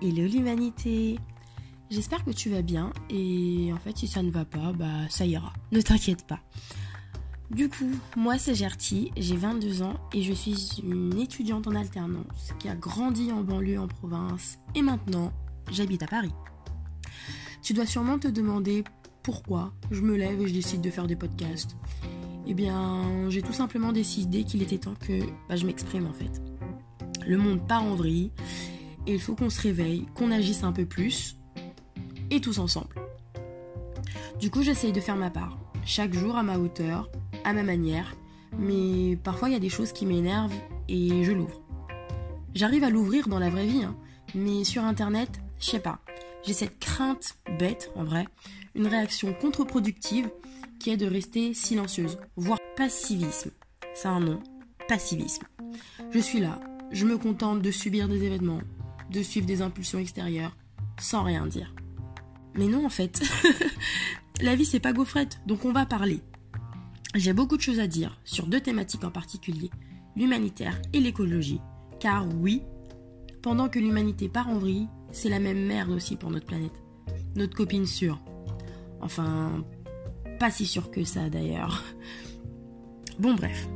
Hello l'humanité J'espère que tu vas bien et en fait si ça ne va pas, bah ça ira. Ne t'inquiète pas. Du coup, moi c'est Gertie, j'ai 22 ans et je suis une étudiante en alternance qui a grandi en banlieue en province et maintenant j'habite à Paris. Tu dois sûrement te demander pourquoi je me lève et je décide de faire des podcasts. Eh bien, j'ai tout simplement décidé qu'il était temps que bah, je m'exprime en fait. Le monde part en vrille et il faut qu'on se réveille, qu'on agisse un peu plus et tous ensemble. Du coup, j'essaye de faire ma part, chaque jour à ma hauteur, à ma manière, mais parfois il y a des choses qui m'énervent et je l'ouvre. J'arrive à l'ouvrir dans la vraie vie, hein, mais sur internet, je sais pas. J'ai cette crainte bête, en vrai, une réaction contre-productive qui est de rester silencieuse, voire passivisme. C'est un nom, passivisme. Je suis là, je me contente de subir des événements, de suivre des impulsions extérieures, sans rien dire. Mais non, en fait. La vie, c'est pas gaufrette, donc on va parler. J'ai beaucoup de choses à dire sur deux thématiques en particulier, l'humanitaire et l'écologie. Car oui, pendant que l'humanité part en vrille, c'est la même merde aussi pour notre planète. Notre copine sûre. Enfin, pas si sûre que ça d'ailleurs. Bon bref,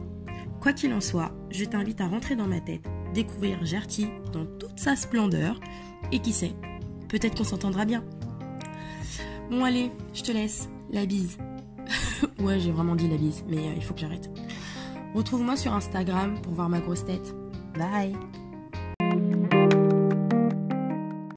quoi qu'il en soit, je t'invite à rentrer dans ma tête, découvrir Gertie dans toute sa splendeur, et qui sait, peut-être qu'on s'entendra bien. Bon allez, je te laisse, la bise. ouais, j'ai vraiment dit la bise, mais euh, il faut que j'arrête. Retrouve-moi sur Instagram pour voir ma grosse tête. Bye